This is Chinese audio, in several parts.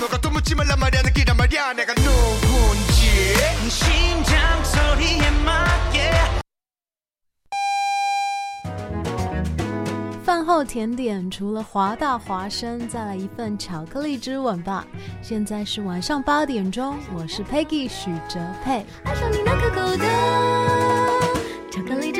너가 또 묻지 말란 말이야 느끼란 말이야 내가 누군지 심장 소리에 맞게 饭后甜点除了华大华生，再来一份巧克力之吻吧。现在是晚上八点钟，我是 Peggy 许哲佩。爱上你那可口的巧克力之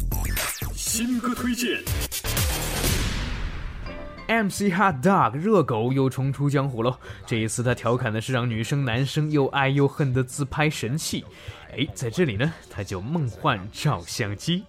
新歌推荐，MC Hot Dog 热狗又重出江湖喽。这一次他调侃的是让女生男生又爱又恨的自拍神器。哎，在这里呢，它叫梦幻照相机。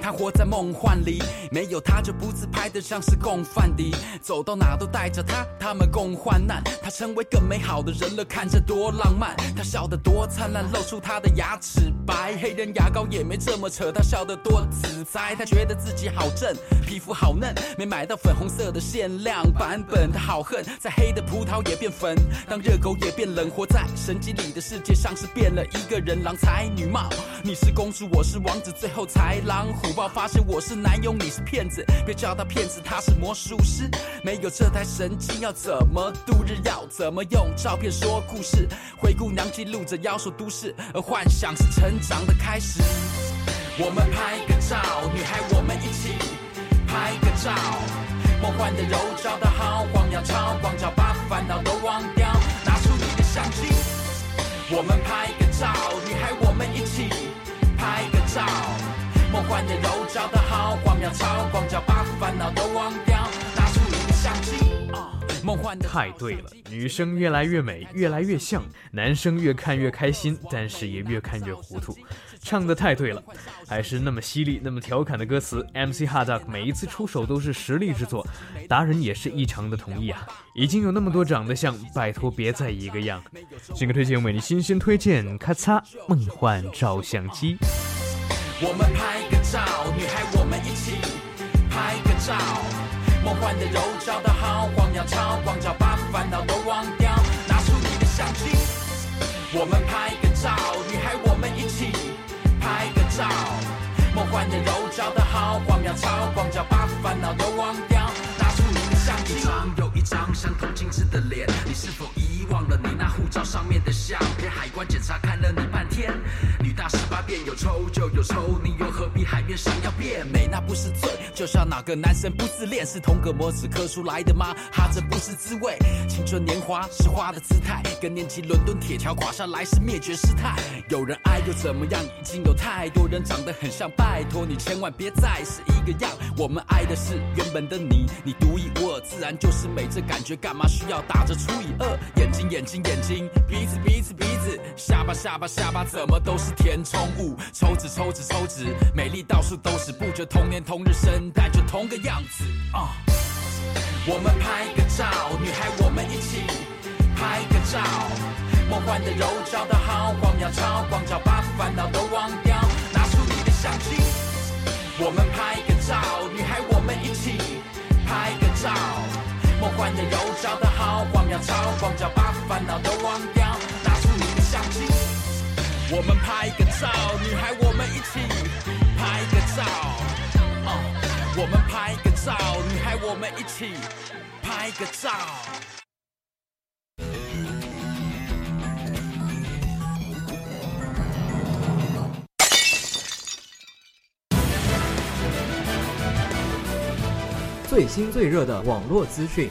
他活在梦幻里，没有他就不自拍的像是共犯敌。走到哪都带着他，他们共患难。他成为更美好的人了，看着多浪漫。他笑得多灿烂，露出他的牙齿白。黑人牙膏也没这么扯，他笑得多自在。他觉得自己好正，皮肤好嫩，没买到粉红色的限量版本。他好恨，在黑的葡萄也变粉，当热狗也变冷。活在神经里的世界，像是变了一个人，郎才女貌。你是公主，我是王子，最后才狼虎。豹发现我是男友，你是骗子，别叫他骗子，他是魔术师。没有这台神经要怎么度日？要怎么用照片说故事？灰姑娘记录着妖兽都市，而幻想是成长的开始。我们拍个照，女孩我们一起拍个照，梦幻的柔焦的好光要超广角，把烦恼都忘掉，拿出你的相机。我们拍个照，女孩我们一起拍个照。梦幻的柔焦的好光秒超广角，把烦恼都忘掉，拿出你的相机。梦幻的太对了，女生越来越美，越来越像，男生越看越开心，但是也越看越糊涂。唱的太对了，还是那么犀利、那么调侃的歌词。MC Hardak 每一次出手都是实力之作，达人也是异常的同意啊！已经有那么多长得像，拜托别再一个样。新歌推荐为你新鲜推荐，咔嚓，梦幻照相机。我们拍个照，女孩，我们一起拍个照。梦幻的柔焦，的好光，秒超广角，把烦恼都忘掉。拿出你的相机。我们拍个照，女孩，我们一起拍个照。梦幻的柔焦，的好光，秒超广角，把烦恼都忘掉。拿出你的相机。一张又一张相同精致的脸，你是否遗忘了你那护照上面的相片？海关检查看了你半天，女大。十八变，有抽就有抽，你又何必海面上要变美？那不是罪，就像哪个男生不自恋，是同个模子刻出来的吗？哈，这不是滋味。青春年华是花的姿态，更年期伦敦铁桥垮下来是灭绝师太。有人爱又怎么样？已经有太多人长得很像，拜托你千万别再是一个样。我们爱的是原本的你，你独一无二，自然就是美。这感觉干嘛需要打着除以二？眼睛眼睛眼睛，鼻子鼻子鼻子，下巴下巴下巴，怎么都是填充物？抽纸抽纸抽纸，美丽到处都是，不觉同年同日生，但就同个样子啊。我们拍个照，女孩我们一起拍个照，梦幻的肉找到好，荒谬超光照，把烦恼都忘掉，拿出你的相机。我们拍个照，女孩我们一起拍个照，梦幻的肉找到好，荒谬超光照，把烦恼都忘掉，我们拍个照，女孩我们一起拍个照。哦，我们拍个照，女孩我们一起拍个照。最新最热的网络资讯。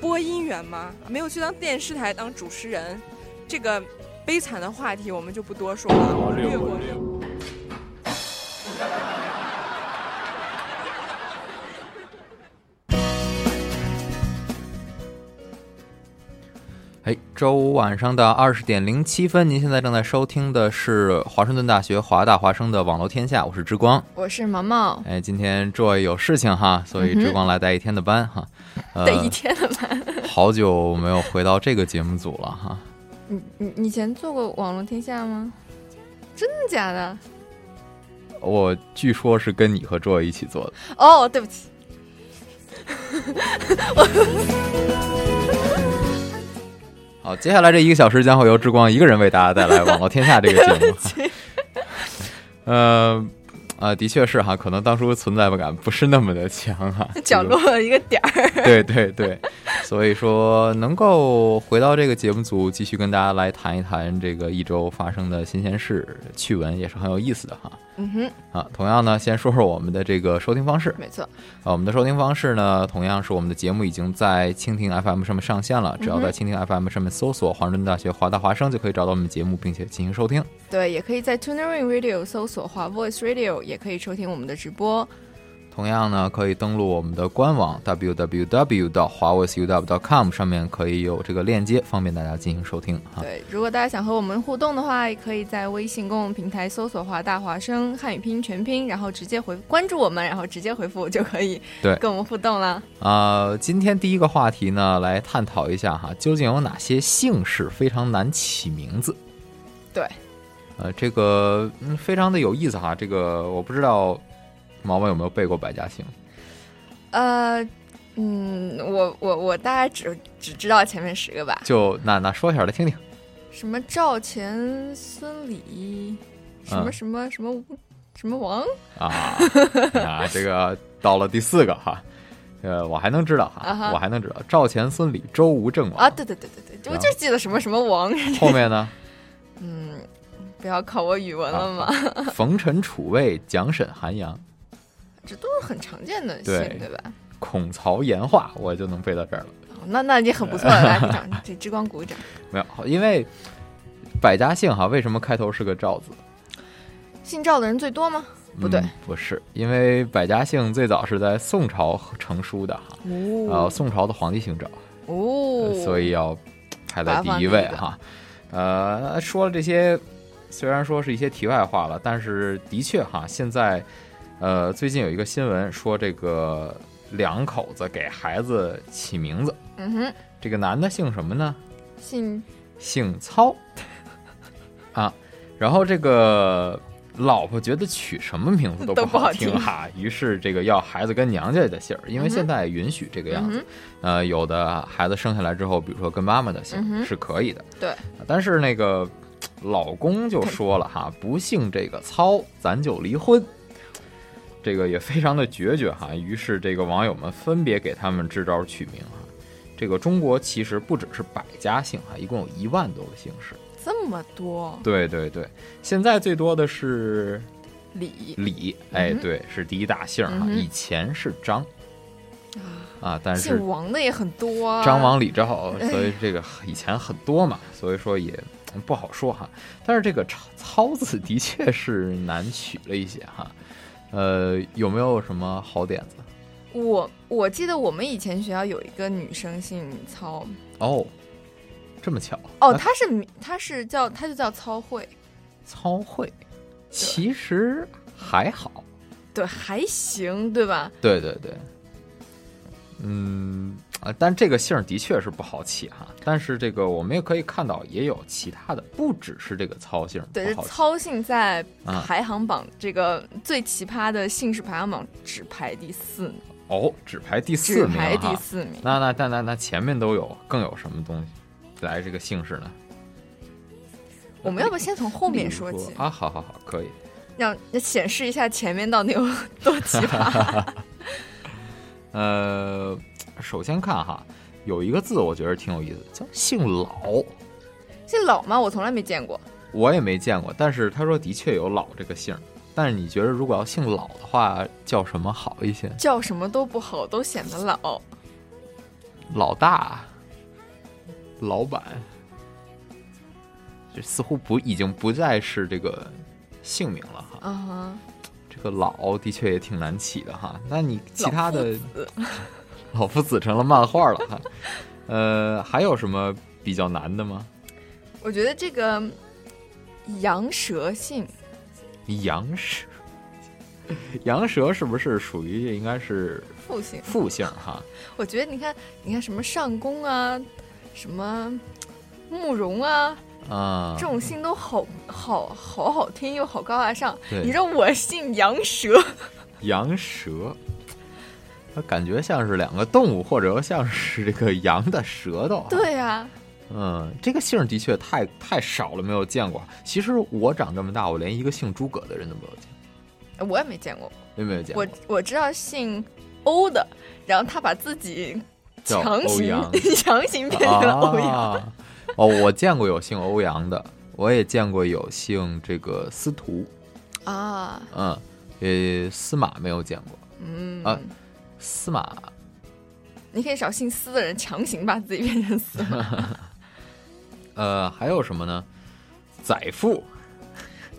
播音员吗？没有去当电视台当主持人，这个悲惨的话题我们就不多说了，略过哎，周五晚上的二十点零七分，您现在正在收听的是华盛顿大学华大华生的网络天下，我是之光，我是毛毛。哎，今天 Joy 有事情哈，所以之光来带一天的班哈，呃、带一天的班。好久没有回到这个节目组了哈。你你以前做过网络天下吗？真的假的？我据说是跟你和 Joy 一起做的。哦，对不起。好，接下来这一个小时将会由之光一个人为大家带来《网络天下》这个节目。呃，啊，的确是哈，可能当初存在感不是那么的强哈。角落一个点儿。对对对，所以说能够回到这个节目组，继续跟大家来谈一谈这个一周发生的新鲜事、趣闻，也是很有意思的哈。嗯哼，啊，同样呢，先说说我们的这个收听方式。没错，啊，我们的收听方式呢，同样是我们的节目已经在蜻蜓 FM 上面上线了，只要在蜻蜓 FM 上面搜索“华盛顿大学华大华声”，就可以找到我们节目，并且进行收听。对，也可以在 TunerIn Radio 搜索“华 Voice Radio”，也可以收听我们的直播。同样呢，可以登录我们的官网 www 到华 voiceuw.com 上面可以有这个链接，方便大家进行收听哈。对，如果大家想和我们互动的话，也可以在微信公众平台搜索“华大华生”汉语拼音全拼，然后直接回关注我们，然后直接回复就可以对跟我们互动了。啊、呃，今天第一个话题呢，来探讨一下哈，究竟有哪些姓氏非常难起名字？对，呃，这个嗯非常的有意思哈，这个我不知道。毛毛有没有背过百家姓？呃，嗯，我我我大概只只知道前面十个吧。就那那说一下来听听。什么赵钱孙李，什么什么、嗯、什么什么王啊啊！这个到了第四个哈，呃，我还能知道哈，啊、我还能知道赵钱孙李周吴郑王啊！对对对对对，我就记得什么什么王。后面呢？嗯，不要考我语文了嘛。啊、冯陈楚卫蒋沈韩杨。这都是很常见的姓，对对吧？孔曹颜化，我就能背到这儿了。哦、那那也很不错了，来鼓掌，给之光鼓掌。没有，因为百家姓哈，为什么开头是个赵字？姓赵的人最多吗？不对，不是，因为百家姓最早是在宋朝成书的哈，呃，宋朝的皇帝姓赵，哦，所以要排在第一位哈。呃，说了这些，虽然说是一些题外话了，但是的确哈，现在呃，最近有一个新闻说这个两口子给孩子起名字，嗯哼，这个男的姓什么呢？姓姓操啊，然后这个。老婆觉得取什么名字都不好听哈，于是这个要孩子跟娘家的姓儿，因为现在允许这个样子。呃，有的孩子生下来之后，比如说跟妈妈的姓是可以的。对，但是那个老公就说了哈，不姓这个操，咱就离婚。这个也非常的决绝哈，于是这个网友们分别给他们支招取名哈。这个中国其实不只是百家姓哈，一共有一万多个姓氏。这么多，对对对，现在最多的是李李，哎，对，是第一大姓哈。以前是张啊，但是姓王的也很多，张王李赵，所以这个以前很多嘛，所以说也不好说哈。但是这个操操字的确是难取了一些哈。呃，有没有什么好点子？我我记得我们以前学校有一个女生姓操哦。这么巧哦，她是她是叫她就叫操会，操会，其实还好，对，还行，对吧？对对对，嗯啊，但这个姓的确是不好起哈。但是这个我们也可以看到，也有其他的，不只是这个操姓。对，操姓在排行榜这个最奇葩的姓氏排行榜只排第四名哦，只排第四名，排第四名。那那那那那前面都有，更有什么东西？来这个姓氏呢？我们要不先从后面说起啊？好好好，可以。让显示一下前面到底有多奇葩。呃，首先看哈，有一个字我觉得挺有意思，叫姓老。姓老吗？我从来没见过。我也没见过，但是他说的确有老这个姓。但是你觉得如果要姓老的话，叫什么好一些？叫什么都不好，都显得老。老大。老板，这似乎不已经不再是这个姓名了哈。嗯哼，这个老的确也挺难起的哈。那你其他的 老夫子成了漫画了哈。呃，还有什么比较难的吗？我觉得这个羊舌姓，羊舌，羊舌是不是属于应该是复姓？复姓哈。我觉得你看，你看什么上宫啊。什么慕容啊啊，这种姓都好好好好听又好高大上。你说我姓羊蛇，羊蛇，它感觉像是两个动物，或者像是这个羊的舌头。对呀，嗯，这个姓的确太太少了，没有见过。其实我长这么大，我连一个姓诸葛的人都没有见过。我也没见过，也没有见过？我我知道姓欧的，然后他把自己。强行 强行变成了欧阳哦，我见过有姓欧阳的，我也见过有姓这个司徒啊，嗯，呃，司马没有见过，嗯啊，司马，你可以找姓司的人强行把自己变成司马。呃，还有什么呢？宰父，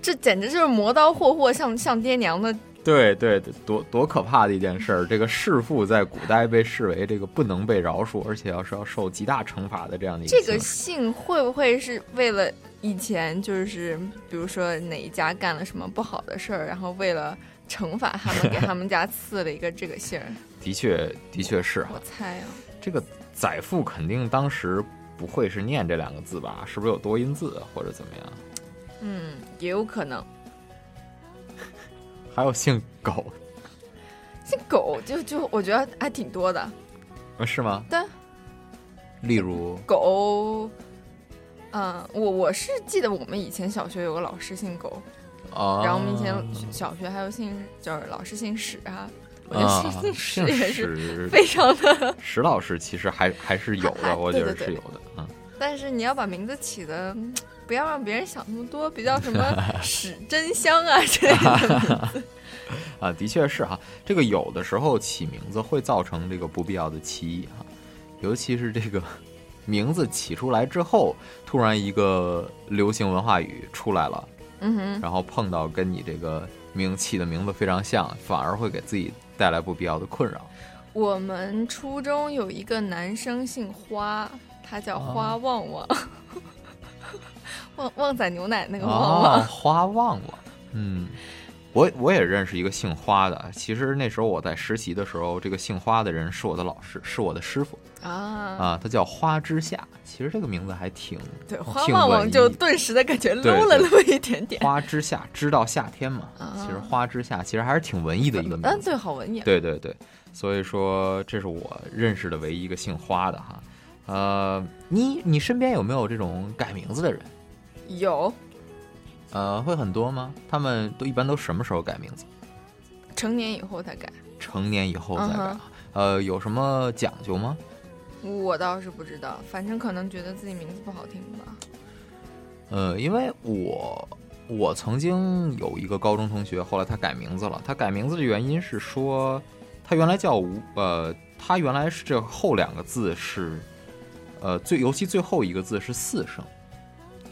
这简直就是磨刀霍霍，像像爹娘的。对对，多多可怕的一件事儿！这个弑父在古代被视为这个不能被饶恕，而且要是要受极大惩罚的这样的一个。这个姓会不会是为了以前就是比如说哪一家干了什么不好的事儿，然后为了惩罚他们，给他们家赐了一个这个姓儿？的确，的确是。我猜啊，这个宰父肯定当时不会是念这两个字吧？是不是有多音字或者怎么样？嗯，也有可能。还有姓狗，姓狗就就我觉得还挺多的，啊是吗？对，例如狗，嗯，我我是记得我们以前小学有个老师姓狗，哦，然后我们以前小学还有姓就是老师姓史啊，我觉得姓姓史也是非常的 史老师其实还还是有的，我觉得是有的啊。但是你要把名字起的。不要让别人想那么多，比较什么 史真香啊之类的。啊，的确是哈，这个有的时候起名字会造成这个不必要的歧义哈，尤其是这个名字起出来之后，突然一个流行文化语出来了，嗯哼，然后碰到跟你这个名起的名字非常像，反而会给自己带来不必要的困扰。我们初中有一个男生姓花，他叫花旺旺，旺旺仔牛奶那个旺旺，花旺旺，嗯。我我也认识一个姓花的，其实那时候我在实习的时候，这个姓花的人是我的老师，是我的师傅啊啊，他叫花之夏，其实这个名字还挺对，花旺旺就顿时的感觉 low 了那么一点点。花之夏，知道夏天嘛？其实花之夏其实还是挺文艺的一个名字，嗯，对，好文艺。对对对，所以说这是我认识的唯一一个姓花的哈。呃，你你身边有没有这种改名字的人？有。呃，会很多吗？他们都一般都什么时候改名字？成年以后才改。成年以后再改。呃，有什么讲究吗？我倒是不知道，反正可能觉得自己名字不好听吧。呃，因为我我曾经有一个高中同学，后来他改名字了。他改名字的原因是说，他原来叫吴，呃，他原来是这后两个字是，呃，最尤其最后一个字是四声。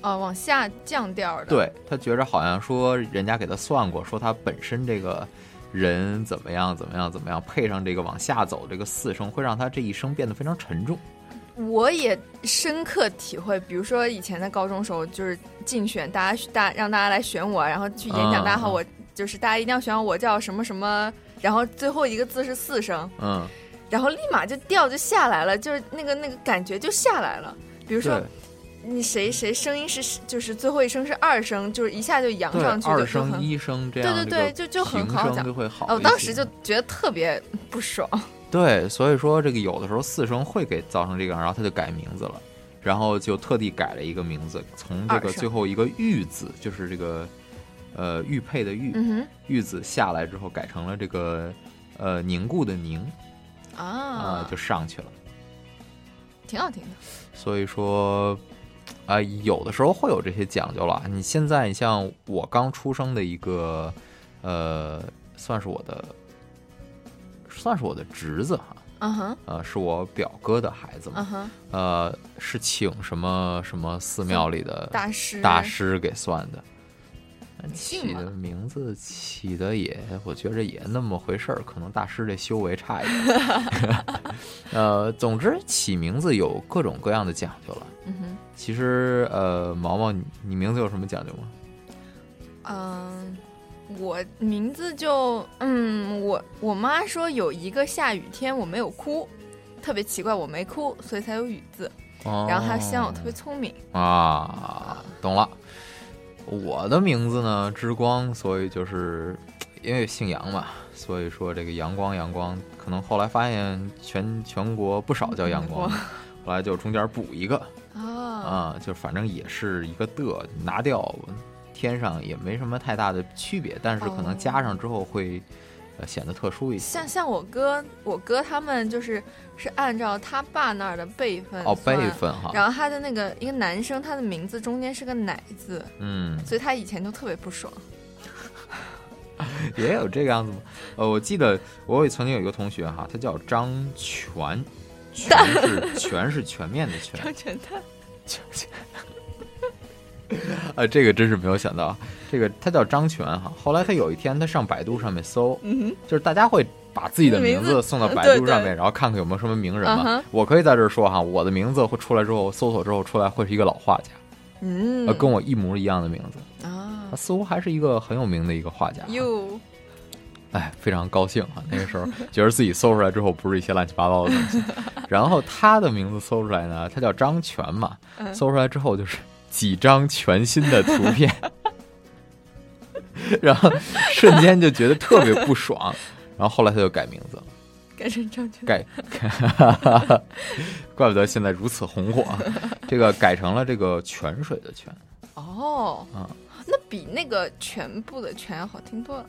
哦，往下降调的。对他觉着好像说，人家给他算过，说他本身这个人怎么样怎么样怎么样，配上这个往下走这个四声，会让他这一生变得非常沉重。我也深刻体会，比如说以前在高中时候，就是竞选，大家大让大家来选我，然后去演讲，大家好，我就是大家一定要选我，叫什么什么，然后最后一个字是四声，嗯，然后立马就调就下来了，就是那个那个感觉就下来了，比如说。你谁谁声音是就是最后一声是二声，就是一下就扬上去，二声一声这样，对对对，就就很好讲，就会好。我当时就觉得特别不爽。对，所以说这个有的时候四声会给造成这个，然后他就改名字了，然后就特地改了一个名字，从这个最后一个玉字，就是这个呃玉佩的玉，玉字下来之后改成了这个呃凝固的凝啊，就上去了，挺好听的。所以说。啊，有的时候会有这些讲究了。你现在，你像我刚出生的一个，呃，算是我的，算是我的侄子哈。嗯哼。呃，是我表哥的孩子嘛。嗯哼。呃，是请什么什么寺庙里的大师大师给算的。起的名字起的也，我觉着也那么回事儿，可能大师这修为差一点。呃，总之起名字有各种各样的讲究了。嗯哼。其实，呃，毛毛，你你名字有什么讲究吗？嗯，我名字就，嗯，我我妈说有一个下雨天我没有哭，特别奇怪，我没哭，所以才有雨字。哦。然后还希望我特别聪明。啊，懂了。我的名字呢，之光，所以就是因为姓杨嘛，所以说这个阳光阳光，可能后来发现全全国不少叫阳光，后来就中间补一个啊，就反正也是一个的，拿掉天上也没什么太大的区别，但是可能加上之后会。显得特殊一些。像像我哥，我哥他们就是是按照他爸那儿的辈分哦，辈分哈。然后他的那个一个男生，他的名字中间是个奶字，嗯，所以他以前就特别不爽。也有这个样子吗？呃，我记得我曾经有一个同学哈，他叫张全，全是 全是全面的全，张全蛋，全全。啊，这个真是没有想到，这个他叫张全哈。后来他有一天他上百度上面搜，就是大家会把自己的名字送到百度上面，然后看看有没有什么名人嘛。我可以在这儿说哈，我的名字会出来之后，搜索之后出来会是一个老画家，嗯，跟我一模一样的名字啊，他似乎还是一个很有名的一个画家。哟，哎，非常高兴啊！那个时候觉得自己搜出来之后不是一些乱七八糟的东西。然后他的名字搜出来呢，他叫张全嘛，搜出来之后就是。几张全新的图片，然后瞬间就觉得特别不爽，然后后来他就改名字了，改成张全，改，怪不得现在如此红火，这个改成了这个泉水的泉。哦，啊，那比那个全部的全要好听多了。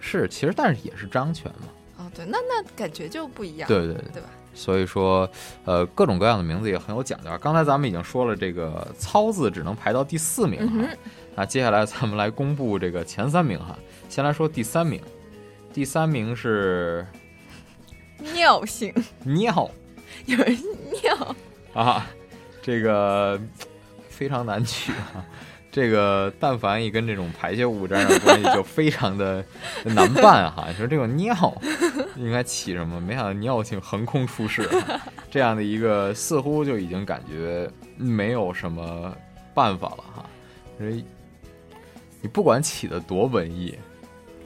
是，其实但是也是张全嘛。哦，对，那那感觉就不一样。对对对，对吧？所以说，呃，各种各样的名字也很有讲究。刚才咱们已经说了，这个“操”字只能排到第四名哈。那接下来咱们来公布这个前三名哈。先来说第三名，第三名是尿性尿，有人尿啊，这个非常难取啊。这个但凡一跟这种排泄物沾上关系，就非常的 难办哈。你说这个尿应该起什么？没想到尿性横空出世，这样的一个似乎就已经感觉没有什么办法了哈。所以你不管起的多文艺，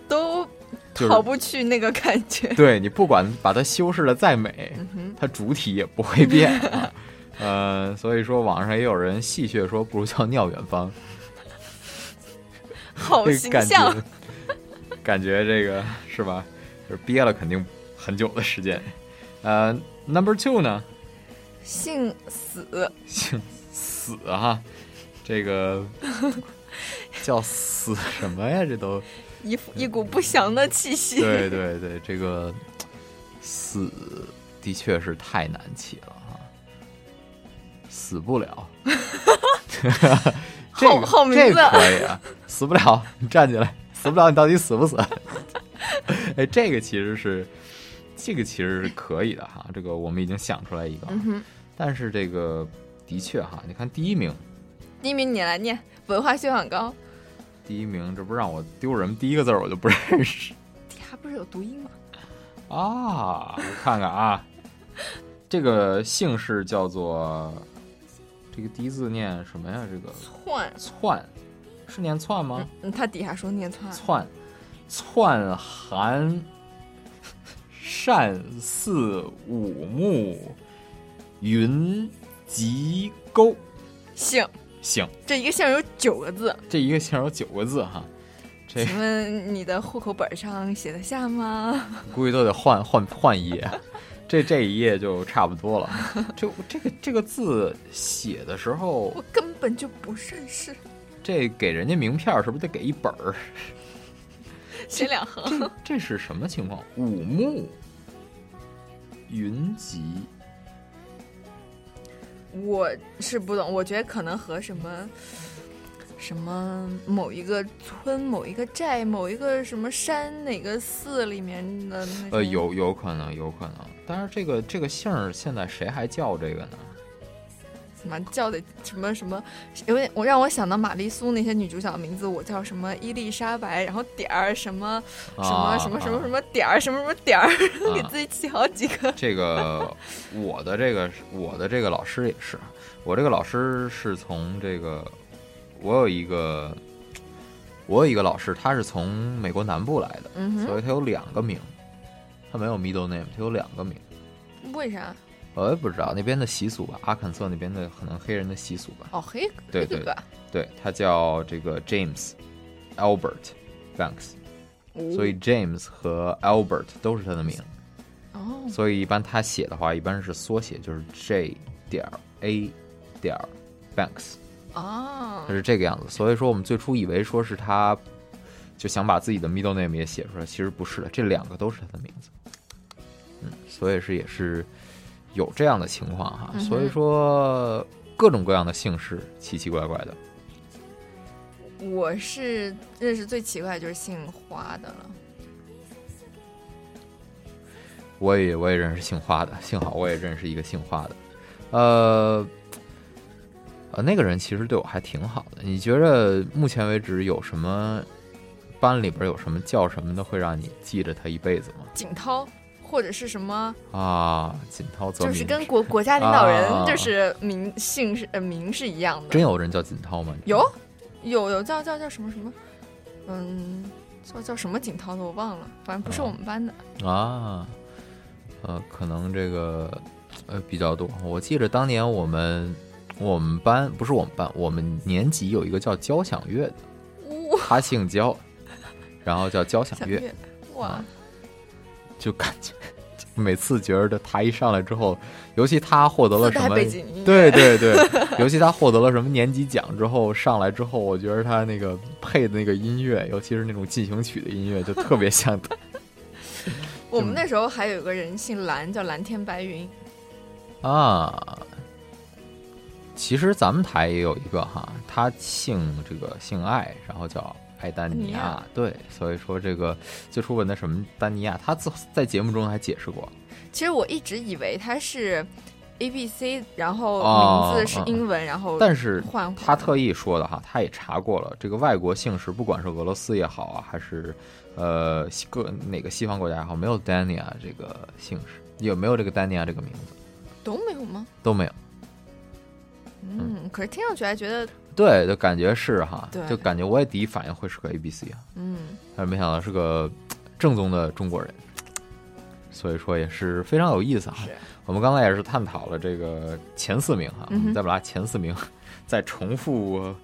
都逃不去那个感觉。对你不管把它修饰的再美，哼它主体也不会变啊。呃，所以说网上也有人戏谑说，不如叫尿远方。好形象觉，感觉这个是吧？就是憋了肯定很久的时间。呃，Number two 呢，姓死，姓死哈，这个 叫死什么呀？这都一一股不祥的气息。对对对，这个死的确是太难起了哈，死不了。这个名这字个可以啊，死不了，你站起来，死不了，你到底死不死？哎，这个其实是，这个其实是可以的哈，这个我们已经想出来一个，嗯，但是这个的确哈，你看第一名，第一名你来念，文化修养高，第一名，这不让我丢人，第一个字儿我就不认识。底下不是有读音吗？啊，我看看啊，这个姓氏叫做，这个第一字念什么呀？这个窜窜，是念窜吗？嗯，他底下说念窜，窜，窜寒善似五木。云吉沟。姓，姓，这一个姓有九个字，这一个姓有九个字哈，这请问你的户口本上写得下吗？估计都得换换换一页，这这一页就差不多了。就这个这个字写的时候我，根本就不认识，这给人家名片是不是得给一本儿？写两横。这这是什么情况？五木云集，我是不懂，我觉得可能和什么什么某一个村、某一个寨、某一个什么山、哪个寺里面的那呃，有有可能，有可能。但是这个这个姓儿现在谁还叫这个呢？什么叫的什么什么，有点我让我想到玛丽苏那些女主角的名字，我叫什么伊丽莎白，然后点儿什么什么啊什么什么啊什么点儿什么什么点儿，给啊自己起好几个。这个我的这个我的这个老师也是，我这个老师是从这个，我有一个我有一个老师，他是从美国南部来的，嗯所以他有两个名，他没有 middle name，他有两个名。为啥？我也不知道那边的习俗吧，阿肯色那边的可能黑人的习俗吧。哦，黑对对对，对，他叫这个 James Albert Banks，哦所以 James 和 Albert 都是他的名。哦，所以一般他写的话，一般是缩写，就是 J 点儿 A 点儿 Banks，哦它，是这个样子。所以说我们最初以为说是他就想把自己的 middle name 也写出来，其实不是的，这两个都是他的名字。嗯，所以是也是有这样的情况哈。嗯所以说各种各样的姓氏，奇奇怪怪的。我是认识最奇怪的就是姓花的了。我也我也认识姓花的，幸好我也认识一个姓花的，呃，呃，那个人其实对我还挺好的。你觉着目前为止有什么班里边有什么叫什么的会让你记着他一辈子吗？景涛或者是什么，啊，锦涛泽就是跟国国家领导人啊就是名姓是呃名是一样的。真有人叫锦涛吗？有有有叫叫叫什么什么，嗯，叫叫什么景涛的我忘了，反正不是我们班的。啊，呃，可能这个呃比较多。我记得当年我们我们班不是我们班，我们年级有一个叫交响乐的，他姓焦，然后叫交响乐，乐，哇，就感觉每次觉得他一上来之后，尤其他获得了什么对对对，尤其他获得了什么年级奖之后，上来之后，我觉得他那个配的那个音乐，尤其是那种进行曲的音乐，就特别像他。我们那时候还有个人姓蓝，叫蓝天白云。啊。其实咱们台也有一个哈，他姓这个姓艾，然后叫艾丹尼亚尼亚，对，所以说这个最初问的什么丹尼亚，他自在节目中还解释过，其实我一直以为他是 A B C，然后哦名字是英文，然后但是换他特意说的哈，他也查过了，这个外国姓氏，不管是俄罗斯也好啊，还是呃西各哪个西方国家也好，没有 Dania 这个姓氏，有没有这个 Dania 这个名字。都没有吗？都没有。嗯，可是听上去还觉得，对，就感觉是哈对，就感觉我也第一反应会是个 A B C 啊，嗯，但是没想到是个正宗的中国人，所以说也是非常有意思哈。我们刚才也是探讨了这个前四名哈，我嗯哼们再把它前四名 再重复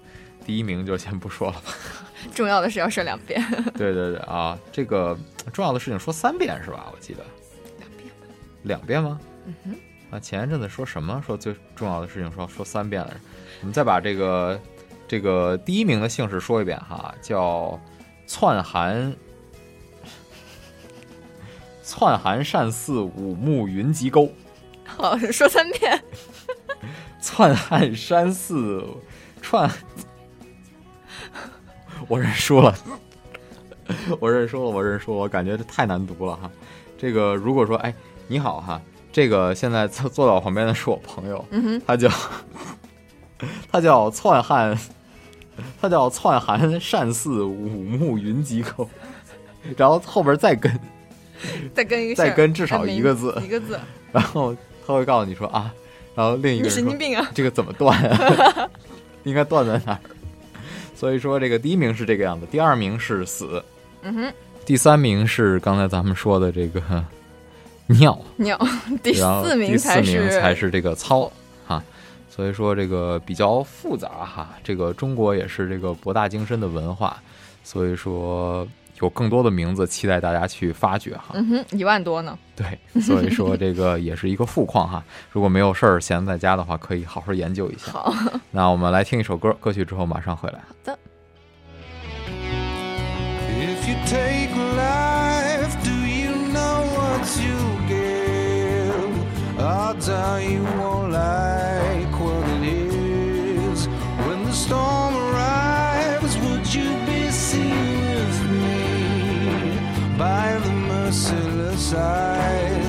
第一名就先不说了吧。重要的是要说两遍。对对对啊，这个重要的事情说三遍是吧？我记得两遍两遍吗？嗯哼，啊，前一阵子说什么？说最重要的事情说说三遍来着。我们再把这个这个第一名的姓氏说一遍哈，叫窜寒窜寒善寺五木云集沟。好，说三遍。窜汉山寺串，我认输了，我认输了，我认输了，我感觉这太难读了哈。这个如果说哎你好哈，这个现在坐坐在我旁边的是我朋友，他叫 他叫篡汉，他叫篡韩善寺五木云集口，然后后边再跟 再跟一个再跟至少一个字一个字。然后他会告诉你说啊，然后另一个你人神经病啊这个怎么断啊？应该断在哪儿？所以说这个第一名是这个样子，第二名是死，嗯哼，第三名是刚才咱们说的这个尿，尿，第四名第四名才是才是这个操哈。所以说这个比较复杂哈，这个中国也是这个博大精深的文化，所以说有更多的名字期待大家去发掘哈。嗯哼，一万多呢。对，所以说这个也是一个富矿哈。如果没有事儿闲在家的话，可以好好研究一下。好，那我们来听一首歌，歌曲之后马上回来。If you take you give? Odds are you won't like what it is. When the storm arrives, would you be seen with me by the merciless eyes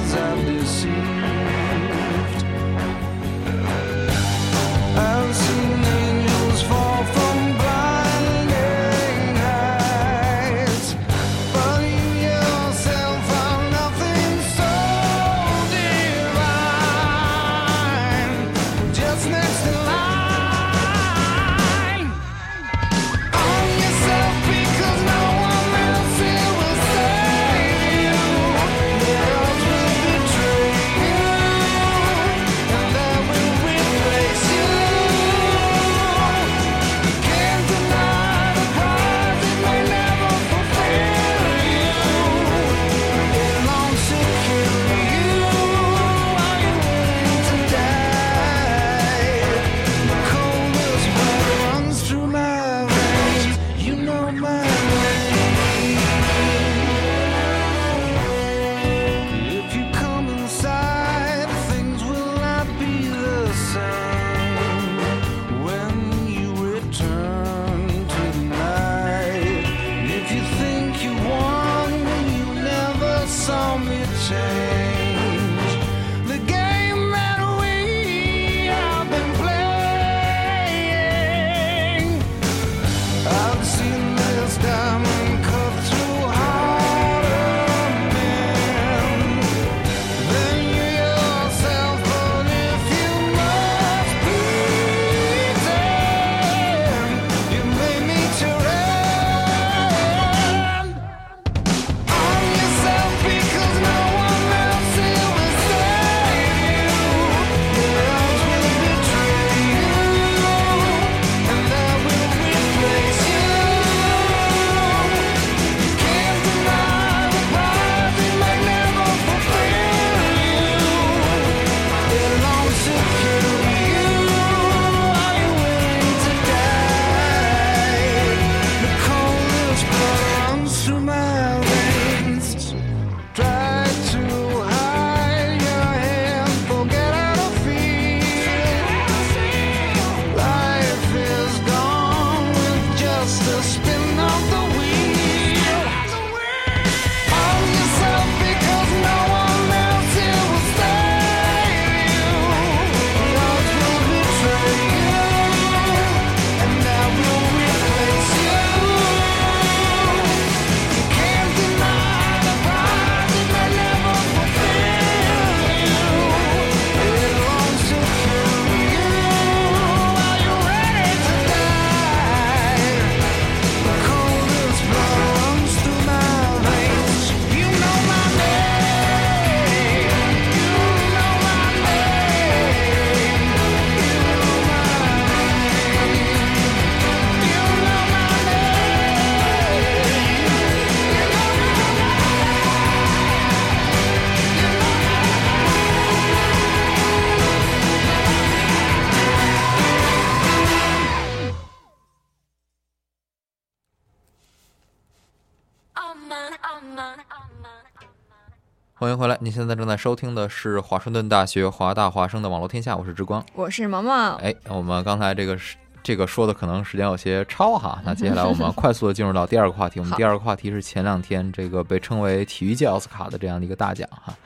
您现在正在收听的是华盛顿大学华大华生的网络天下，我是之光，我是毛毛。哎，我们刚才这个是这个说的可能时间有些超哈，那接下来我们 快速的进入到第二个话题。我们第二个话题是前两天这个被称为体育界奥斯卡的这样的一个大奖哈，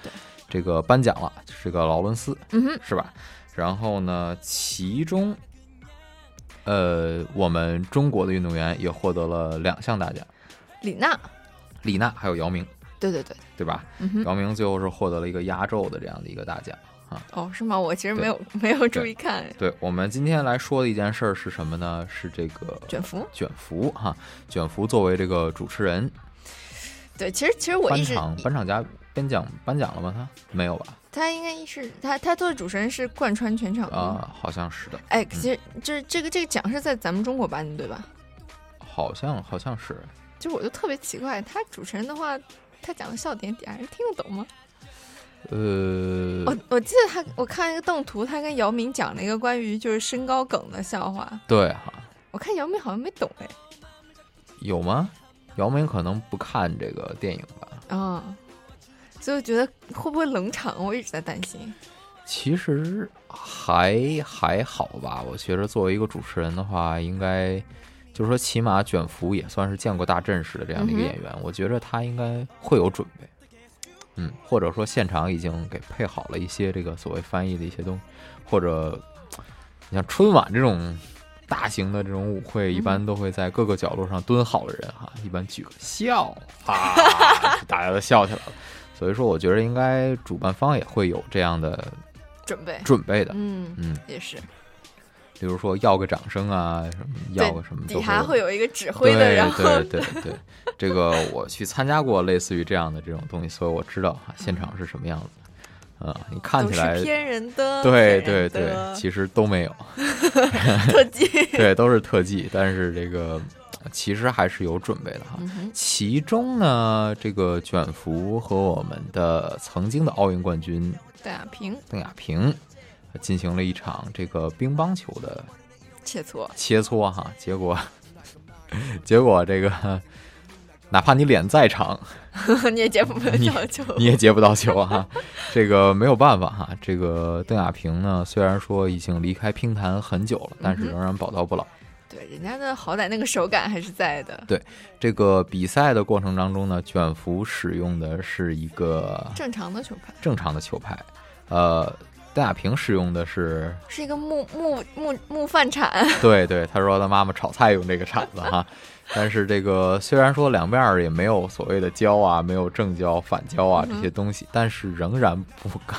这个颁奖了，是个劳伦斯，嗯哼，是吧？然后呢，其中，呃，我们中国的运动员也获得了两项大奖，李娜，李娜还有姚明。对对对，对吧？嗯姚明最后是获得了一个压轴的这样的一个大奖啊。哦，是吗？我其实没有 没有注意看。对我们今天来说的一件事儿是什么呢？是这个卷福。卷福哈，卷福作为这个主持人，对，其实其实我一直颁奖颁奖嘉颁奖颁奖了吗？他没有吧？他应该是他他做的主持人是贯穿全场啊，好像是的。哎，其实就是这个这个奖是在咱们中国颁的，对吧？好像好像是。就我就特别奇怪，他主持人的话。他讲的笑点底下人听得懂吗？呃，我我记得他，我看一个动图，他跟姚明讲了一个关于就是身高梗的笑话。对哈，我看姚明好像没懂哎。有吗？姚明可能不看这个电影吧。啊，所以我觉得会不会冷场？我一直在担心。其实还还好吧，我觉得作为一个主持人的话，应该就是说，起码卷福也算是见过大阵势的这样的一个演员，我觉得他应该会有准备。嗯，或者说现场已经给配好了一些这个所谓翻译的一些东西，或者你像春晚这种大型的这种舞会，一般都会在各个角落上蹲好的人哈，一般举个笑啊，大家都笑起来了。所以说，我觉得应该主办方也会有这样的准备准备的。嗯嗯，也是。比如说要个掌声啊，什么要个什么，底下会有一个指挥的，然后对对对对，这个我去参加过类似于这样的这种东西，所以我知道哈现场是什么样子。啊，你看起来骗人的，对对对，其实都没有 特技，对，都是特技，但是这个其实还是有准备的哈。其中呢，这个卷福和我们的曾经的奥运冠军邓亚萍，邓亚萍。进行了一场这个乒乓球的切磋，切磋哈，结果 结果这个哪怕你脸再长，你也接不到球，你也接不到球哈，这个没有办法哈。这个邓亚萍呢，虽然说已经离开乒坛很久了，但是仍然宝刀不老。对，人家的好歹那个手感还是在的。对，这个比赛的过程当中呢，卷福使用的是一个正常的球拍，正常的球拍，呃。邓亚萍使用的是是一个木木木木饭铲，对对，他说他妈妈炒菜用这个铲子哈，但是这个虽然说两面也没有所谓的胶啊，没有正胶、反胶啊这些东西，但是仍然不敢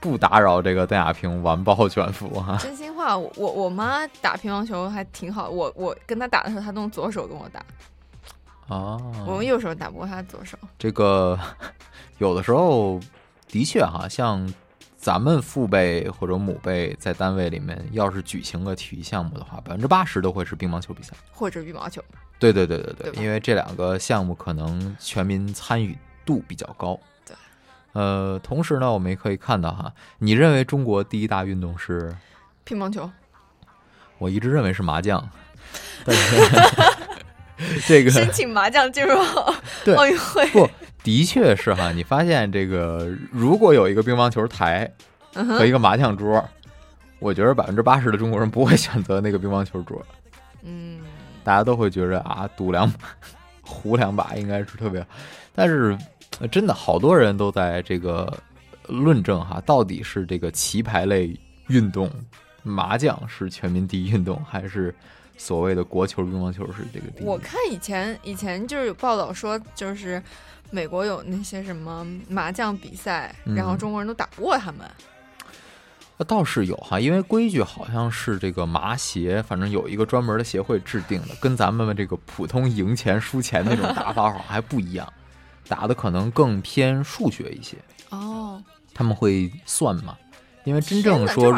不打扰这个邓亚萍完爆全服哈。真心话，我我妈打乒乓球还挺好，我我跟她打的时候，她用左手跟我打，哦，我们右手打不过她左手。这个有的时候的确哈，像。咱们父辈或者母辈在单位里面，要是举行个体育项目的话，百分之八十都会是乒乓球比赛或者羽毛球。对对对对对，因为这两个项目可能全民参与度比较高。对，呃，同时呢，我们也可以看到哈，你认为中国第一大运动是乒乓球？我一直认为是麻将，但是这个申请麻将进入奥运会不。的确是哈，你发现这个，如果有一个乒乓球台和一个麻将桌，我觉得百分之八十的中国人不会选择那个乒乓球桌。嗯，大家都会觉着啊，赌两把、胡两把应该是特别。但是真的好多人都在这个论证哈，到底是这个棋牌类运动麻将是全民第一运动，还是所谓的国球乒乓球是这个？我看以前以前就是有报道说，就是。美国有那些什么麻将比赛，然后中国人都打不过他们。那倒是有哈，因为规矩好像是这个麻协，反正有一个专门的协会制定的，跟咱们这个普通赢钱输钱那种打法好像还不一样，打的可能更偏数学一些。哦，他们会算嘛？因为真正说，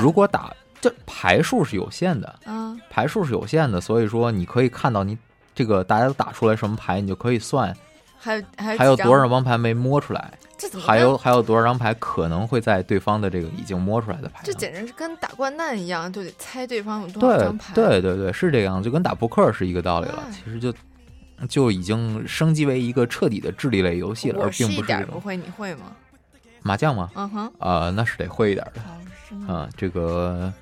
如果打这牌数是有限的，嗯，牌数是有限的，所以说你可以看到你这个大家都打出来什么牌，你就可以算。还有还有还有多少张牌没摸出来？这怎么还有还有多少张牌可能会在对方的这个已经摸出来的牌？这简直是跟打掼蛋一样，就得猜对方有多少张牌。对对对对，是这样，就跟打扑克是一个道理了。其实就就已经升级为一个彻底的智力类游戏了，而并不一点是不会，你会吗？麻将吗？嗯哼，啊、那是得会一点的。啊，这个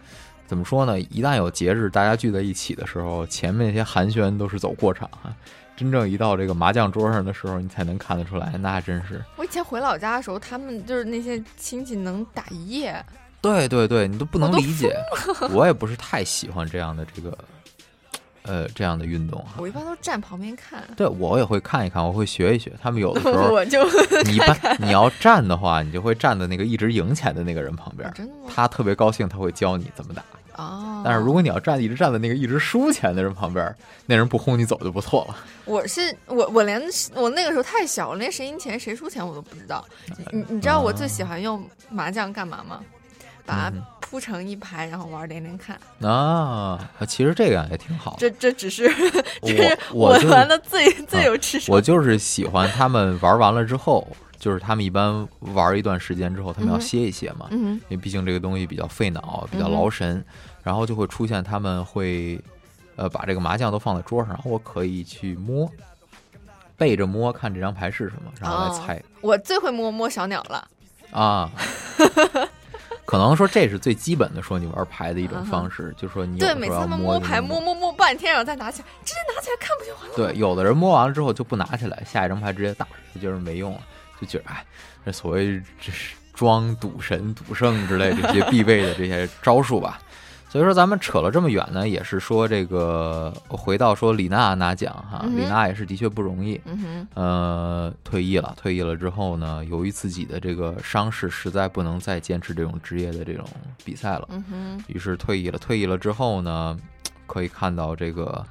怎么说呢？一旦有节日，大家聚在一起的时候，前面那些寒暄都是走过场啊。真正一到这个麻将桌上的时候，你才能看得出来，那真是。我以前回老家的时候，他们就是那些亲戚能打一夜，对对对，你都不能理解我也不是太喜欢这样的这个，呃，这样的运动哈。我一般都站旁边看。对我也会看一看，我会学一学。他们有的时候，我就你一般你要站的话，你就会站在那个一直赢钱的那个人旁边。真的吗他特别高兴，他会教你怎么打。哦，但是如果你要站一直站在那个一直输钱的人旁边，那人不轰你走就不错了。我是我我连我那个时候太小，我连谁赢钱谁输钱我都不知道。你你知道我最喜欢用麻将干嘛吗？把它嗯铺成一排，然后玩连连看。啊，其实这个也挺好。这这只是这是我玩的最最啊有智商。我就是喜欢他们玩完了之后，就是他们一般玩一段时间之后，他们要歇一歇嘛，嗯因为毕竟这个东西比较费脑，比较劳神，然后就会出现他们会呃把这个麻将都放在桌上，然后我可以去摸，背着摸看这张牌是什么，然后来哦猜、我最会摸摸小鸟了。啊。可能说这是最基本的，说你玩牌的一种方式，就说你对，每次他们摸摸摸牌摸摸摸半天，然后再拿起来，直接拿起来看不就完了？对，有的人摸完了之后就不拿起来，下一张牌直接打，就觉得没用了，就觉得哎，这所谓这是装赌神、赌圣之类这些必备的这些招数吧。所以说，咱们扯了这么远呢，也是说这个回到说李娜拿奖哈，嗯李娜也是的确不容易，嗯哼呃，退役了，退役了之后呢，由于自己的这个伤势，实在不能再坚持这种职业的这种比赛了，嗯哼于是退役了。退役了之后呢，可以看到这个，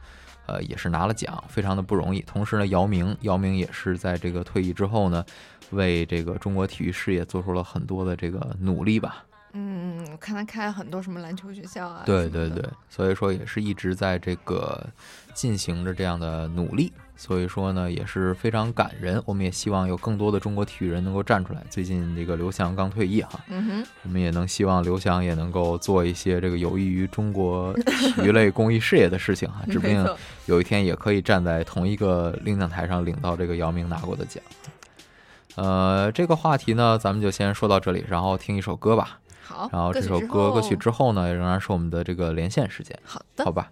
呃，也是拿了奖，非常的不容易。同时呢，姚明，姚明也是在这个退役之后呢，为这个中国体育事业做出了很多的这个努力吧。嗯，我看他开了很多什么篮球学校啊。对对对，所以说也是一直在这个进行着这样的努力，所以说呢也是非常感人。我们也希望有更多的中国体育人能够站出来。最近这个刘翔刚退役哈，嗯哼，我们也能希望刘翔也能够做一些这个有益于中国体育类公益事业的事情哈，指不定有一天也可以站在同一个领奖台上领到这个姚明拿过的奖。呃，这个话题呢，咱们就先说到这里，然后听一首歌吧。好然后这首歌歌歌曲之后呢，仍然是我们的这个连线时间。好的，好吧。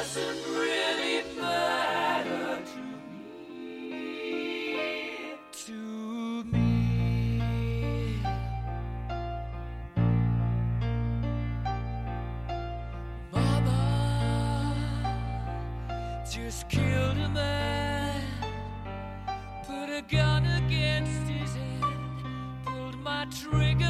doesn't really matter to me. To me. Just killed a man, put a gun against his head, pulled my trigger,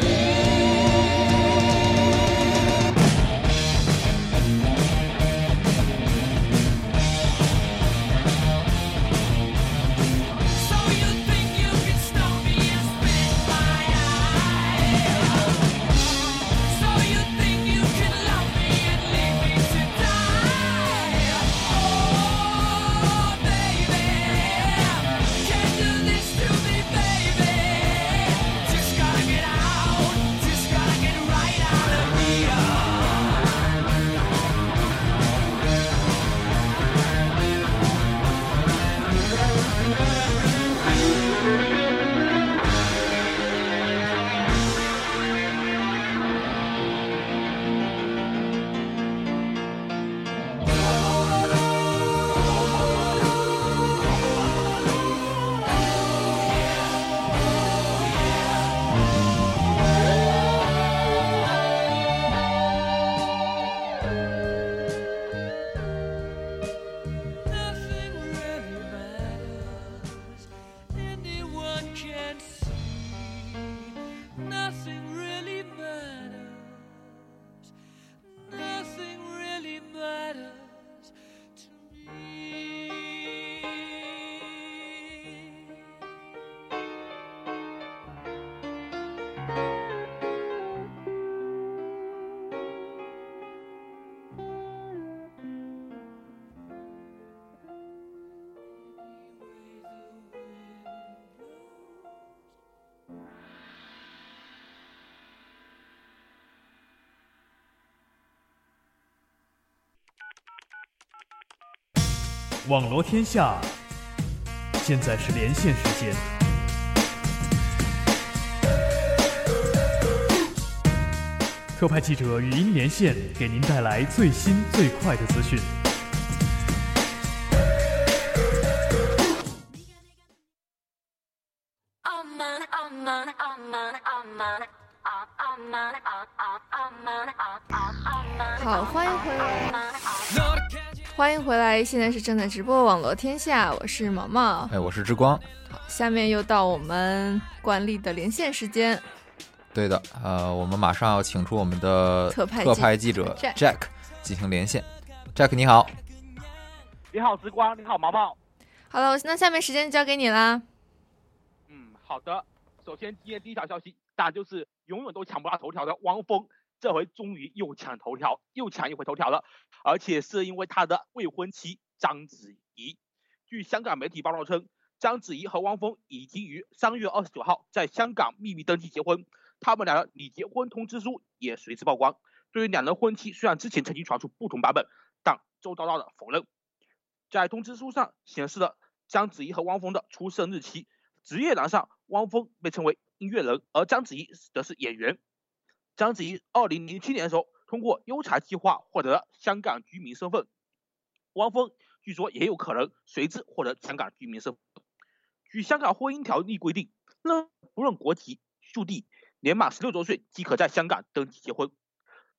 网罗天下，现在是连线时间。特派记者语音连线，给您带来最新最快的资讯。现在是正在直播网络天下，我是毛毛。哎，我是之光。好下面又到我们惯例的连线时间。对的，呃，我们马上要请出我们的特派特派记者 Jack Jack 进行连线。Jack 你好，你好，之光，你好，毛毛。好了，那下面时间交给你啦。嗯，好的。首先，今天第一条消息，当然就是永远都抢不到头条的汪峰，这回终于又抢头条，又抢一回头条了，而且是因为他的未婚妻章子怡。据香港媒体报道称，章子怡和汪峰已经于三月二十九号在香港秘密登记结婚，他们俩的拟结婚通知书也随之曝光。对于两人婚期，虽然之前曾经传出不同版本，但周遭到的否认。在通知书上显示了章子怡和汪峰的出生日期，职业栏上汪峰被称为音乐人，而章子怡则是演员。章子怡二零零七年的时候通过优才计划获得香港居民身份，汪峰据说也有可能随之获得香港居民身份。据香港婚姻条例规定，不论国籍、属地，年满十六周岁即可在香港登记结婚。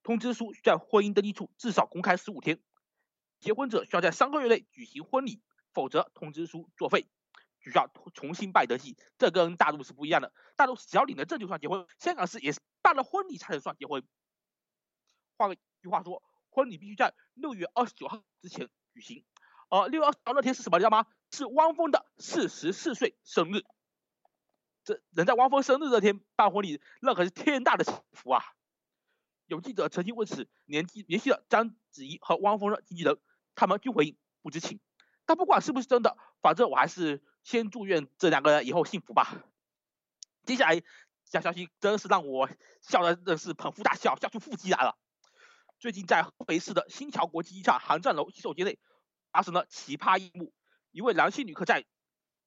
通知书在婚姻登记处至少公开十五天，结婚者需要在三个月内举行婚礼，否则通知书作废，需要重新办登记。这跟大陆是不一样的，大陆只要领了证就算结婚，香港是也是办了婚礼才能算结婚。换个句话说，婚礼必须在六月二十九号之前举行。呃，六月二十号那天是什么？你知道吗？是汪峰的四十四岁生日。这能在汪峰生日这天办婚礼，那可是天大的幸福啊！有记者曾经为此联系联系了章子怡和汪峰的经纪人，他们均回应不知情。但不管是不是真的，反正我还是先祝愿这两个人以后幸福吧。接下来这消息真是让我笑的真是捧腹大笑，笑出腹肌来了。最近在合肥市的新桥国际机场航站楼洗手间内发生了奇葩一幕，一位男性旅客在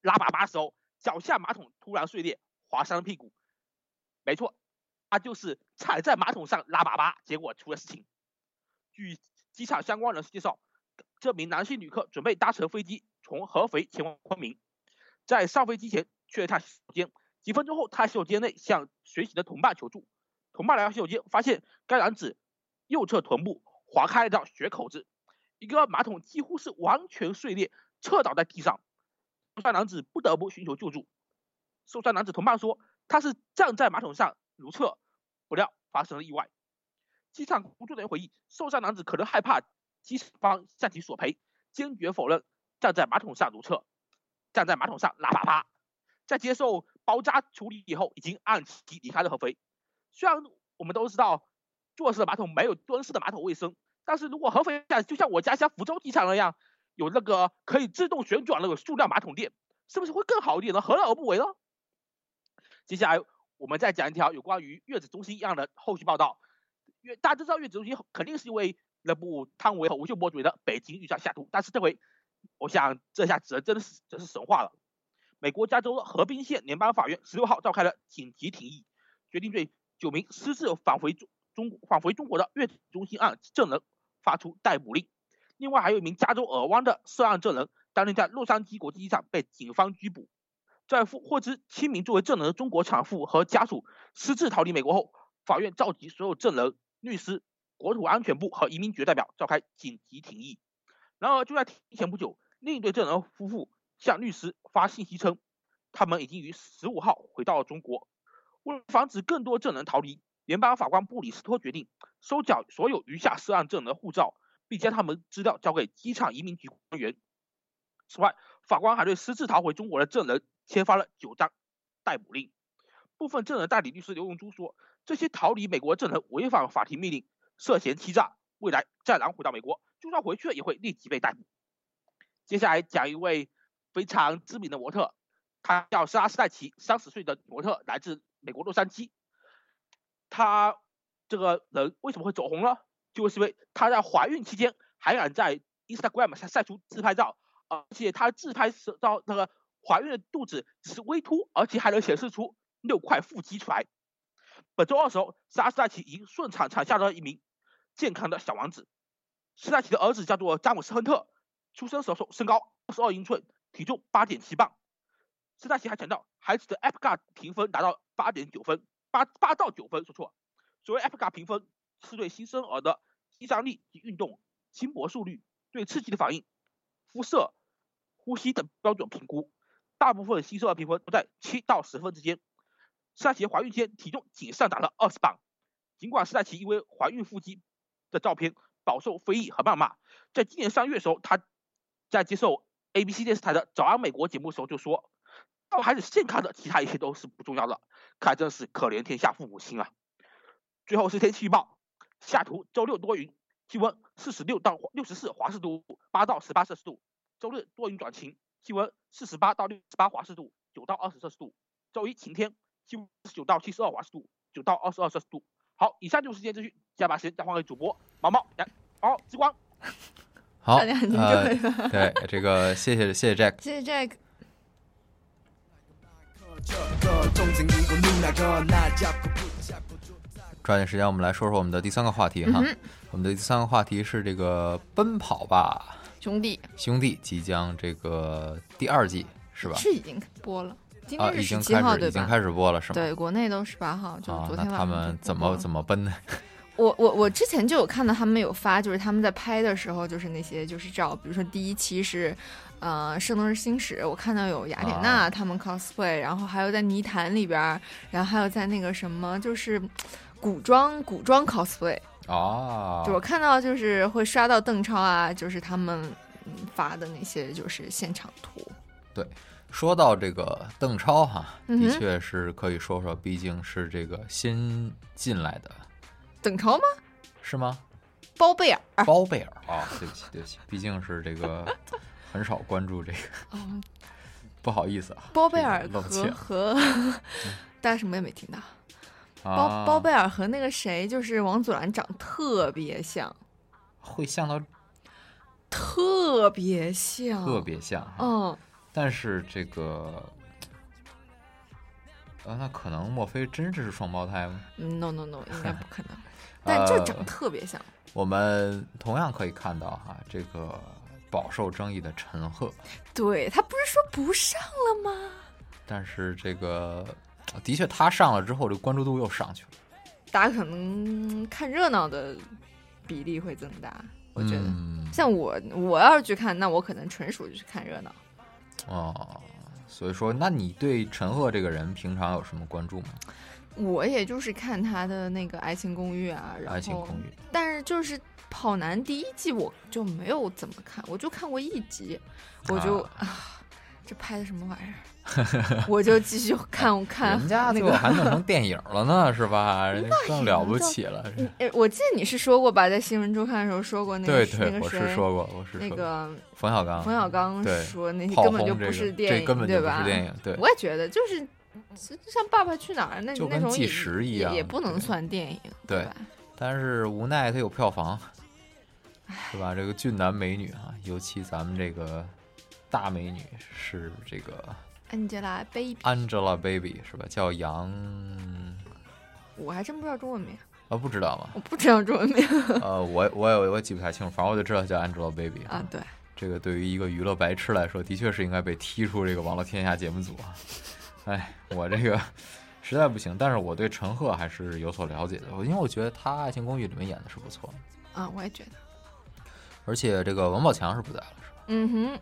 拉粑粑时候，脚下马桶突然碎裂，划伤了屁股。没错，他就是踩在马桶上拉粑粑，结果出了事情。据机场相关人士介绍，这名男性旅客准备搭乘飞机从合肥前往昆明，在上飞机前去了趟洗手间。几分钟后，他洗手间内向随行的同伴求助。同伴来到洗手间，发现该男子右侧臀部划开一道血口子，一个马桶几乎是完全碎裂，侧倒在地上。受伤男子不得不寻求救助。受伤男子同伴说，他是站在马桶上如厕，不料发生了意外。机场工作人员回忆，受伤男子可能害怕机方向其索赔，坚决否认站在马桶上如厕，站在马桶上拉粑粑。在接受包扎处理以后，已经按期离开了合肥。虽然我们都知道坐式的马桶没有蹲式的马桶卫生，但是如果合肥像就像我家乡福州机场那样，有那个可以自动旋转的塑料马桶垫，是不是会更好一点呢？何乐而不为呢？接下来我们再讲一条有关于月子中心一样的后续报道。月大家都知道月子中心肯定是因为那部汤唯和吴秀波主演的《北京遇上西雅图》，但是这回我想这下真真的是真是神话了。美国加州的河滨县联邦法院十六号召开了紧急庭议，决定对九名私自返回中中返回中国的月子中心案证人发出逮捕令。另外还有一名加州尔湾的涉案证人，当天在洛杉矶国际机场被警方拘捕。在获获知七名作为证人的中国产妇和家属私自逃离美国后，法院召集所有证人、律师、国土安全部和移民局代表召开紧急庭议。然而就在庭前不久，另一对证人夫妇向律师发信息称，他们已经于十五号回到了中国。为了防止更多证人逃离，联邦法官布里斯托决定收缴所有余下涉案证人的护照，并将他们资料交给机场移民局官员。此外，法官还对私自逃回中国的证人签发了九张逮捕令。部分证人代理律师刘永珠说，这些逃离美国的证人违反法庭命令，涉嫌欺诈，未来再难回到美国，就算回去了也会立即被逮捕。接下来讲一位非常知名的模特，她叫莎拉斯黛奇，三十岁的模特，来自美国洛杉矶。她这个人为什么会走红呢？就是因为她在怀孕期间还敢在 Instagram 上晒出自拍照，而且她自拍时照那个怀孕的肚子只是微凸，而且还能显示出六块腹肌出来。本周二时候，莎斯黛奇已经顺产产下了一名健康的小王子。斯黛奇的儿子叫做詹姆斯·亨特，出生时候身高二十二英寸，体重八点七磅。斯黛奇还强调，孩子的 a p g a 评分达到八点九分，八八到九分，说错。所谓 a p g a 评分是对新生儿的肌张力及运动、心搏速率、对刺激的反应、肤色、呼吸等标准评估。大部分新生儿评分都在七到十分之间。斯黛奇怀孕期间体重仅上涨了二十磅，尽管斯黛奇因为怀孕腹肌的照片饱受非议和谩骂，在今年三月的时候，她在接受 ABC 电视台的《早安美国》节目的时候就说：“到孩子健康的，其他一切都是不重要的。”看真是可怜天下父母心啊！最后是天气预报：下图周六多云，气温四十六到六十四华氏度，八到十八摄氏度；周日多云转晴，气温四十八到六十八华氏度，九到二十摄氏度；周一晴天。气温十九到七十二华氏度，九到二十二摄氏度。好，以上就是今天资讯，接下来把时间交还给主播毛毛，来，好，之光。好，大家很呃对这个谢谢谢谢 Jack，谢谢 Jack。抓紧时间，我们来说说我们的第三个话题哈。嗯我们的第三个话题是这个《奔跑吧兄弟兄弟》即将这个第二季是吧？是已经播了，今啊，天是已经十七号对吧？开始已经开始播了是吗？对，国内都十八号，就啊，昨天晚上那他们怎么怎么奔呢？我我我之前就有看到他们有发，就是他们在拍的时候，就是那些就是照，比如说第一期是，呃，《圣斗士星矢》，我看到有雅典娜啊。他们 cosplay，、然后还有在泥潭里边儿，然后还有在那个什么，就是古装古装 cosplay，哦，就我看到就是会刷到邓超啊，就是他们嗯发的那些就是现场图。对，说到这个邓超哈，的确是可以说说，毕竟是这个新进来的，邓超吗？是吗？包贝尔。包贝尔啊，对不起对不起，毕竟是这个很少关注这个，嗯，不好意思啊。包贝尔这个和和 大家什么也没听到。包啊包贝尔和那个谁，就是王祖蓝长特别像，会像到特别像，特别像，嗯，但是这个，呃，那可能莫非真是双胞胎吗？嗯，no no no，应该不可能，但就呃长特别像。我们同样可以看到哈，这个饱受争议的陈赫，对他不是说不上了吗？但是这个的确他上了之后，这个关注度又上去了。大家可能看热闹的比例会增大，我觉得。嗯像我，我要是去看，那我可能纯属就是看热闹。哦，所以说，那你对陈赫这个人平常有什么关注吗？我也就是看他的那个《爱情公寓》啊，然后爱情公寓但是就是《跑男》第一季我就没有怎么看，我就看过一集，我就啊这拍的什么玩意儿？我就继续 看看人家那个还弄成电影了呢，是吧？更了不起了。我记得你是说过吧，在新闻周刊的时候说过那个对对我那个谁是说过我是那个冯小刚冯小刚说那些根本就不是电影，这根本就不是对吧？电影对我也觉得就是像《爸爸去哪儿》那就跟计时一样也也不能算电影，对吧？但是无奈它有票房，是吧？这个俊男美女啊，尤其咱们这个大美女是这个 Angelababy，Angelababy 是吧？叫杨我还真不知道中文名，啊，不知道吗？我不知道中文名。呃，我我也我也记不太清楚，反正我就知道叫 Angelababy 啊，对，这个对于一个娱乐白痴来说，的确是应该被踢出这个网络天下节目组啊。哎，我这个实在不行，但是我对陈赫还是有所了解的，因为我觉得他《爱情公寓》里面演的是不错的，啊，我也觉得，而且这个王宝强是不在了，是吧？嗯哼，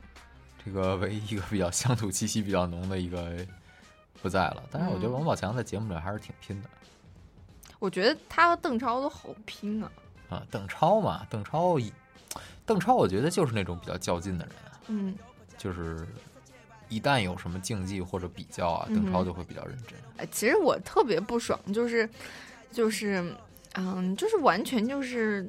这个唯一一个比较乡土气息比较浓的一个不在了，但是我觉得嗯王宝强在节目里还是挺拼的我觉得他和邓超都好拼啊。啊。邓超嘛，邓超，邓超我觉得就是那种比较较劲的人，嗯，就是一旦有什么竞技或者比较啊，邓超就会比较认真。哎，其实我特别不爽，就是就是嗯，就是完全就是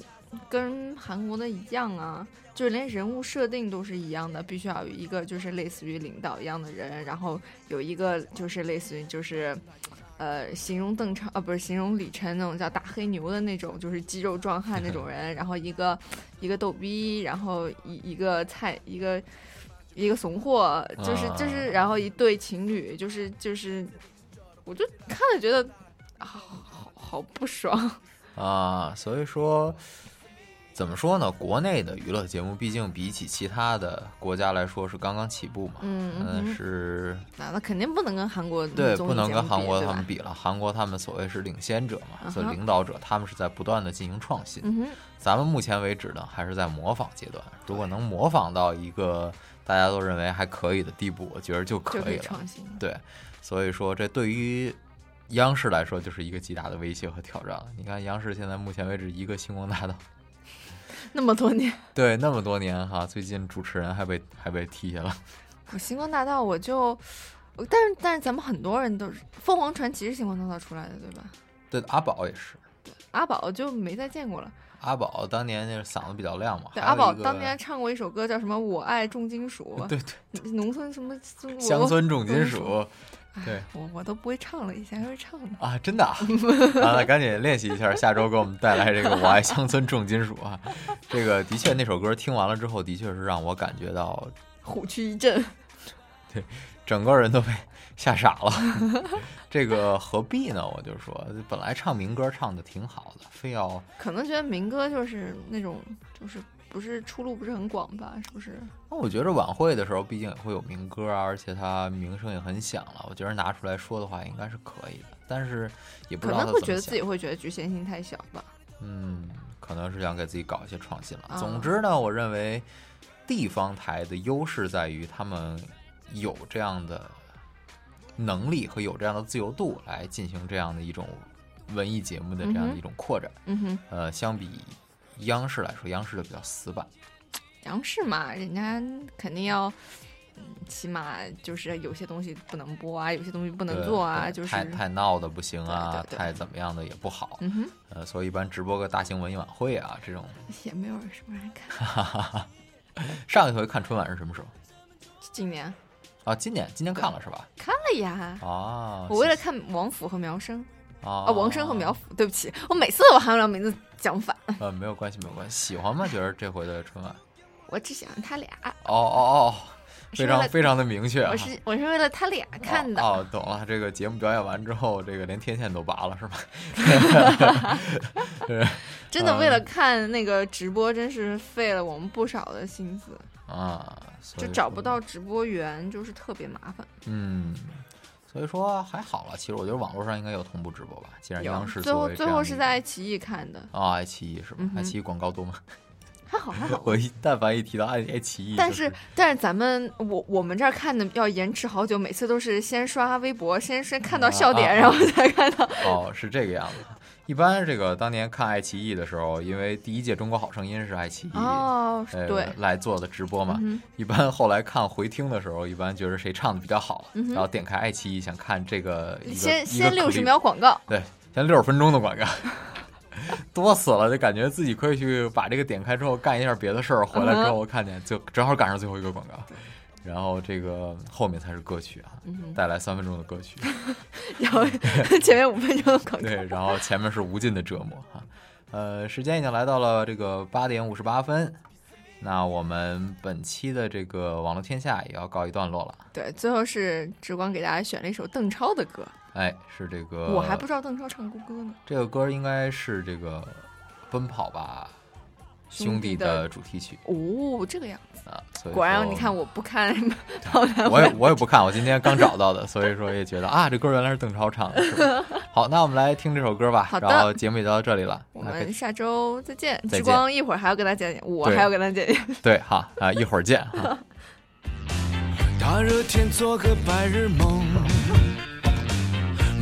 跟韩国的一样啊，就是连人物设定都是一样的，必须要有一个就是类似于领导一样的人，然后有一个就是类似于就是。呃，形容邓超啊，不是形容李晨那种叫大黑牛的那种，就是肌肉壮汉那种人，然后一个一个逗逼，然后一一个菜一个一个怂货，就是就是，然后一对情侣，就是就是，我就看了觉得啊，好好不爽。啊，所以说怎么说呢？国内的娱乐节目毕竟比起其他的国家来说是刚刚起步嘛，嗯是那那肯定不能跟韩国对，不能跟韩国他们比了。韩国他们所谓是领先者嘛，所以领导者，他们是在不断的进行创新。咱们目前为止呢，还是在模仿阶段。如果能模仿到一个大家都认为还可以的地步，我觉得就可以以了。创新对，所以说这对于央视来说就是一个极大的威胁和挑战了。你看央视现在目前为止一个星光大道，那么多年，对，那么多年哈，最近主持人还被还被踢下了。我星光大道我就，但是但是咱们很多人都是凤凰传奇是星光大道出来的对吧？对，阿宝也是，阿宝就没再见过了。阿宝当年那个嗓子比较亮嘛。对，阿宝当年唱过一首歌叫什么《我爱重金属》，对对，农村什么乡村重金属，对我我都不会唱了，以前还会唱呢。啊，真的啊，啊那赶紧练习一下，下周给我们带来这个《我爱乡村重金属》啊。这个的确，那首歌听完了之后，的确是让我感觉到虎躯一震。对，整个人都被吓傻了。这个何必呢？我就说，本来唱民歌唱的挺好的，非要可能觉得民歌就是那种，就是不是出路不是很广吧？是不是？那我觉得晚会的时候，毕竟也会有民歌啊，而且它名声也很响了。我觉得拿出来说的话，应该是可以的。但是也不知道可能会觉得自己会觉得局限性太小吧。嗯，可能是想给自己搞一些创新了。啊总之呢，我认为地方台的优势在于他们有这样的能力和有这样的自由度来进行这样的一种文艺节目的这样的一种扩展。嗯哼，呃，相比央视来说，央视的比较死板。央视嘛，人家肯定要起码就是有些东西不能播啊，有些东西不能做啊，就是太太闹的不行啊，对对对太怎么样的也不好。嗯哼，呃，所以一般直播个大型文艺晚会啊，这种。也没有什么人看。上一回看春晚是什么时候？今年啊，今年今年看了是吧？看了呀，啊，我为了看王府和苗生啊啊，王生和苗府，对不起，我每次都把他们俩名字讲反。呃，没有关系，没有关系。喜欢吗？觉得这回的春晚？我只喜欢他俩，哦哦哦，非常非常的明确啊。我是我是为了他俩看的。哦，懂了。这个节目表演完之后，这个连天线都拔了是吧？对 真的为了嗯看那个直播，真是费了我们不少的心思，啊，就找不到直播源，就是特别麻烦。嗯，所以说还好了。其实我觉得网络上应该有同步直播吧，既然央视最后最后是在爱奇艺看的，啊，爱奇艺是吧嗯？爱奇艺广告多吗？还好还好。我一但凡一提到爱爱奇艺，但就是但是咱们我我们这儿看的要延迟好久，每次都是先刷微博，先先看到笑点，啊啊然后才看到。哦，是这个样子。一般这个当年看爱奇艺的时候，因为第一届《中国好声音》是爱奇艺哦呃对。来做的直播嘛，嗯一般后来看回听的时候，一般觉得谁唱的比较好，嗯然后点开爱奇艺想看这个先先六十秒广告，对，先六十分钟的广告，多死了，就感觉自己可以去把这个点开之后干一下别的事儿，回来之后看见就正好赶上最后一个广告，然后这个后面才是歌曲啊，嗯带来三分钟的歌曲，然后 前面五分钟的广告。对，然后前面是无尽的折磨哈。呃，时间已经来到了这个八点五十八分，那我们本期的这个网络天下也要告一段落了。对，最后是直光给大家选了一首邓超的歌，哎，是这个，我还不知道邓超唱过歌呢。这个歌应该是这个《奔跑吧兄弟》的的主题曲哦，这个样子啊。所以果然，你看我不看 我也我也不看，我今天刚找到的，所以说也觉得啊，这歌原来是邓超唱的。是吧好，那我们来听这首歌吧。好的然后节目也就到这里了。我们下周再见。再见之光一会儿还要跟他见见，我还要跟他见见。对，好啊，一会儿见哈。大热天做个白日梦，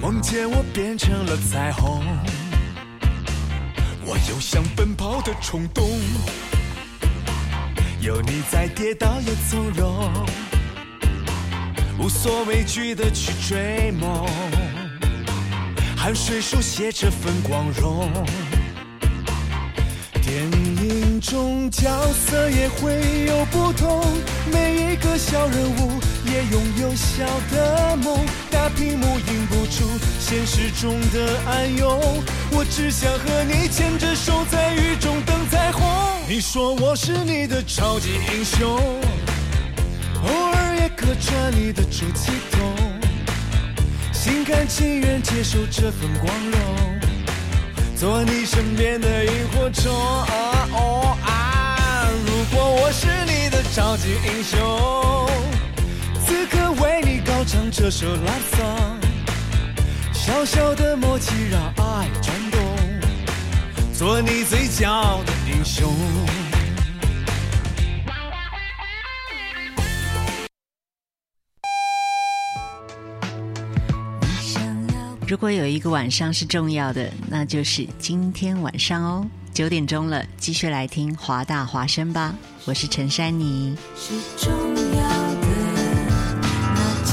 梦见我变成了彩虹，我有想奔跑的冲动，有你在，跌倒也从容，无所畏惧的去追梦，汗水书写这份光荣。电影中角色也会有不同，每一个小人物也拥有小的梦。大屏幕映不出现实中的暗涌，我只想和你牵着手在雨中等彩虹。你说我是你的超级英雄，偶尔也客串你的出气筒，心甘情愿接受这份光荣。做你身边的萤火虫。如果我是你的超级英雄，此刻为你高唱这首 love song，小小的默契让爱转动，做你最骄傲的英雄。如果有一个晚上是重要的，那就是今天晚上哦。九点钟了，继续来听华大华声吧。我是陈珊妮。是重